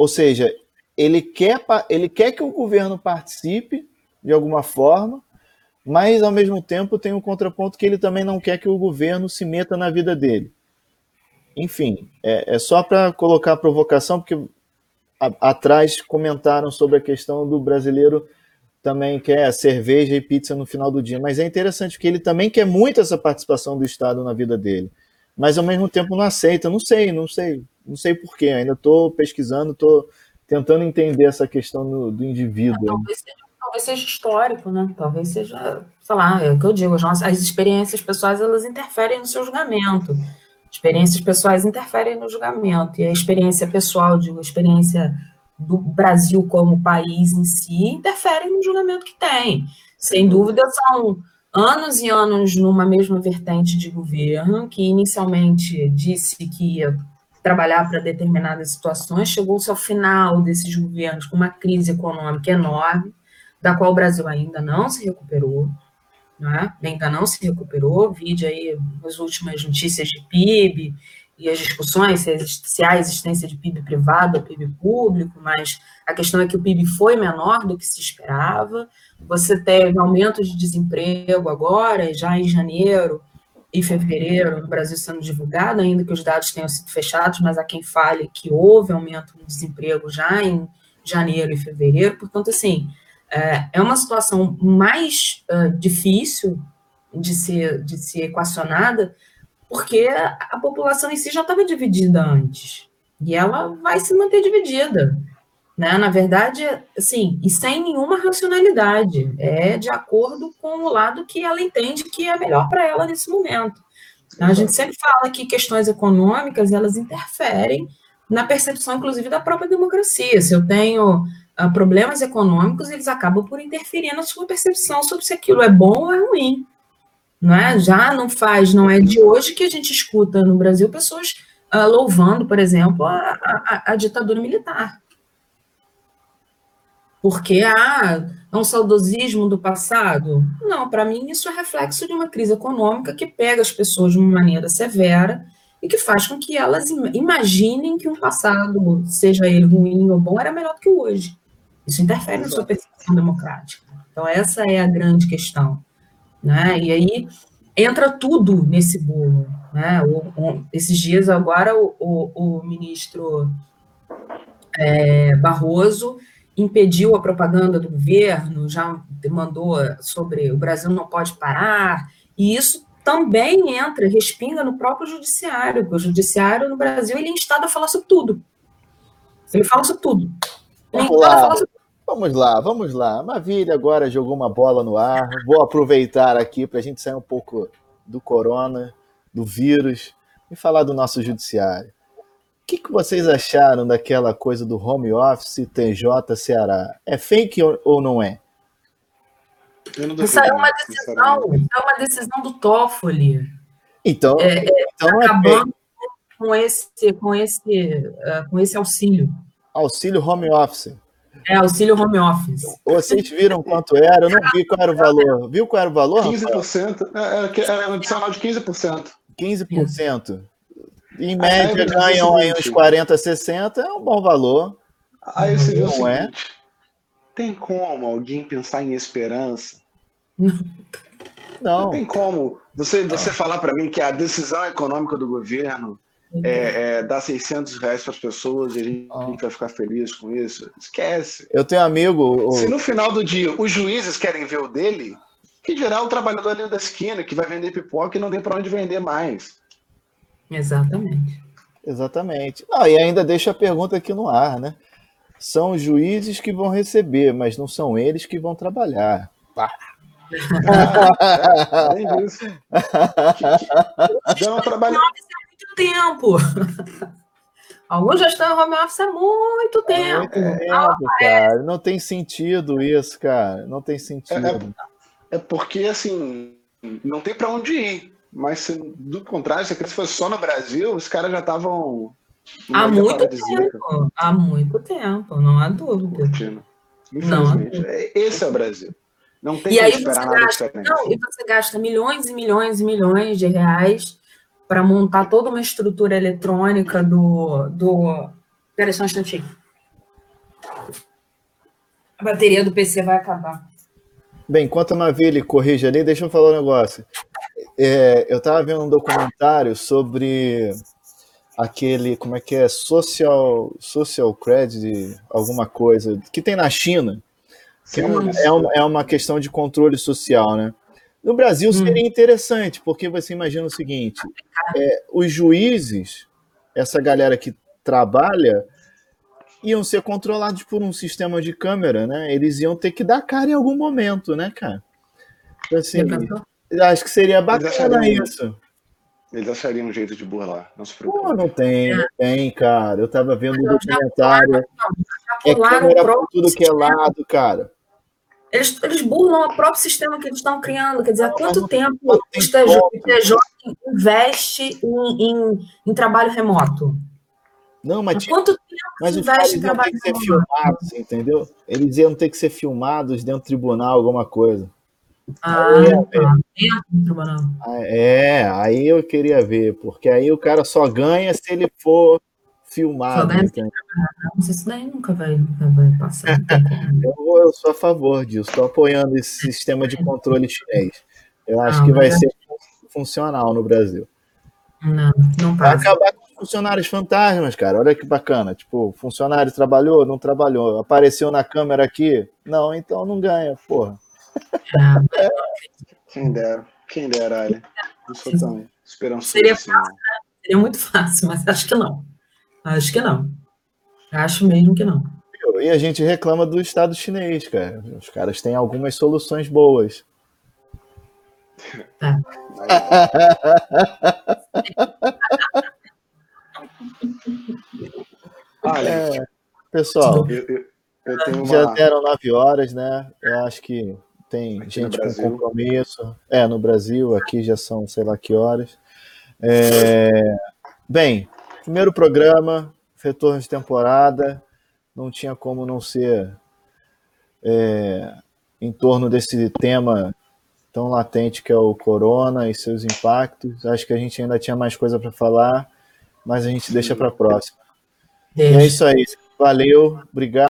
Ou seja, ele quer, ele quer que o governo participe de alguma forma, mas ao mesmo tempo tem um contraponto que ele também não quer que o governo se meta na vida dele. Enfim, é, é só para colocar a provocação, porque a, atrás comentaram sobre a questão do brasileiro também quer cerveja e pizza no final do dia, mas é interessante que ele também quer muito essa participação do Estado na vida dele, mas ao mesmo tempo não aceita, não sei, não sei, não sei porquê, ainda estou pesquisando, estou tentando entender essa questão do, do indivíduo. É, talvez, seja, talvez, seja, histórico, né? Talvez seja, sei lá, é o que eu digo, as, nossas, as experiências pessoais elas interferem no seu julgamento. Experiências pessoais interferem no julgamento, e a experiência pessoal, digo, a experiência do Brasil como país em si, interfere no julgamento que tem. Sem dúvida, são anos e anos numa mesma vertente de governo, que inicialmente disse que ia trabalhar para determinadas situações, chegou-se ao final desses governos com uma crise econômica enorme, da qual o Brasil ainda não se recuperou né? ainda não se recuperou, vide aí as últimas notícias de PIB e as discussões se há existência de PIB privado ou PIB público, mas a questão é que o PIB foi menor do que se esperava, você teve aumento de desemprego agora, já em janeiro e fevereiro, no Brasil sendo divulgado, ainda que os dados tenham sido fechados, mas há quem fale que houve aumento no desemprego já em janeiro e fevereiro, portanto, assim, é, é uma situação mais difícil de ser, de ser equacionada, porque a população em si já estava dividida antes, e ela vai se manter dividida. Né? Na verdade, assim, e sem nenhuma racionalidade, é de acordo com o lado que ela entende que é melhor para ela nesse momento. A gente sempre fala que questões econômicas, elas interferem na percepção, inclusive, da própria democracia. Se eu tenho problemas econômicos, eles acabam por interferir na sua percepção sobre se aquilo é bom ou é ruim. Não é? Já não faz, não é de hoje que a gente escuta no Brasil pessoas uh, louvando, por exemplo, a, a, a, ditadura militar. Porque ah, é um saudosismo do passado? Não, para mim isso é reflexo de uma crise econômica que pega as pessoas de uma maneira severa e que faz com que elas imaginem que um passado, seja ele ruim ou bom, era melhor do que o hoje. Isso interfere na sua percepção democrática. Então, essa é a grande questão. Né? E aí entra tudo nesse bolo. Né? O, o, esses dias, agora, o, o ministro é, Barroso impediu a propaganda do governo, já mandou sobre o Brasil não pode parar, e isso também entra, respinga no próprio judiciário, porque o judiciário no Brasil ele é instado a falar sobre tudo. Ele fala sobre tudo. Ele é instado a falar sobre Vamos lá, vamos lá. Maravilha agora jogou uma bola no ar. Vou aproveitar aqui para a gente sair um pouco do corona, do vírus e falar do nosso judiciário. O que, que vocês acharam daquela coisa do home office TJ Ceará? É fake ou não é? Isso é uma decisão, é uma decisão do Toffoli. Então, é, é então é acabando é com esse, com esse, uh, com esse auxílio. Auxílio home office. É, auxílio home office. Vocês viram quanto era? Eu não vi qual era o valor. Viu qual era o valor? 15%. É, é, é um adicional de 15%. 15%. Em média, ganham aí uns 40, 60, é um bom valor. Aí você viu não é? Tem como alguém pensar em esperança? Não. Não tem como você, você falar para mim que a decisão econômica do governo é, é, dar 600 reais para as pessoas e a gente, ah. vai ficar feliz com isso. Esquece. Eu tenho amigo. Se no final do dia os juízes querem ver o dele, que dirá o trabalhador ali da esquina que vai vender pipoca e não tem para onde vender mais. Exatamente. Exatamente. Ah, e ainda deixa a pergunta aqui no ar, né? São os juízes que vão receber, mas não são eles que vão trabalhar. Pá. Ah, é, é isso. Já não trabalha tempo. Alguns já estão em home office há muito tempo. É, é, ah, cara, não tem sentido isso, cara. Não tem sentido. É, é porque, assim, não tem para onde ir. Mas, se, do contrário, se fosse só no Brasil, os caras já estavam. Há muito tempo. Há muito tempo, não há dúvida. Infelizmente. Não. Esse é o Brasil. Não tem e aí esperar nada gasta, diferente. Não, e você gasta milhões e milhões e milhões de reais para montar toda uma estrutura eletrônica do. do... Peraí, só um instantinho. A bateria do PC vai acabar. Bem, enquanto a Mavile corrige ali, deixa eu falar um negócio. É, eu estava vendo um documentário sobre aquele, como é que é, social, social credit, alguma coisa, que tem na China, que é, uma, é, uma, é uma questão de controle social, né? No Brasil hum. seria interessante, porque você imagina o seguinte: é, os juízes, essa galera que trabalha, iam ser controlados por um sistema de câmera, né? Eles iam ter que dar cara em algum momento, né, cara? Então, assim, acho que seria bacana eles isso. Eles achariam um jeito de burlar, não se preocupe. Pô, não tem, não tem, cara. Eu tava vendo um documentário. É câmera por tudo que é lado, cara. Eles, eles burlam o próprio sistema que eles estão criando. Quer dizer, há quanto tempo o TJ investe em, em, em trabalho remoto? Não, mas, quanto tempo mas os caras iam ter que ser filmados, entendeu? Eles iam ter que ser filmados dentro do tribunal, alguma coisa. Ah, tá. dentro do tribunal. Ah, é, aí eu queria ver, porque aí o cara só ganha se ele for filmado. Sei se daí nunca vai, nunca vai passar. eu, eu, sou a favor disso, estou apoiando esse sistema de controle chinês. Eu acho que vai ser funcional no Brasil. Não, não passa. Vai acabar com funcionários fantasmas, cara. Olha que bacana. Tipo, funcionário trabalhou, não trabalhou. Apareceu na câmera aqui? Não, então não ganha, porra. É. Quem dera, quem dera, Ali. Não sou tão esperançoso. Seria, assim, fácil, né? Seria muito fácil, mas acho que não. Acho que não. Acho mesmo que não. E a gente reclama do Estado chinês, cara. Os caras têm algumas soluções boas. Tá. Olha, é, pessoal, eu, eu, eu uma... já deram nove horas, né? Eu acho que tem aqui gente com compromisso. É, no Brasil, aqui já são sei lá que horas. É... Bem, primeiro programa, retorno de temporada, não tinha como não ser é, em torno desse tema tão latente que é o corona e seus impactos. Acho que a gente ainda tinha mais coisa para falar, mas a gente deixa para a próxima. E é isso aí. Valeu, obrigado.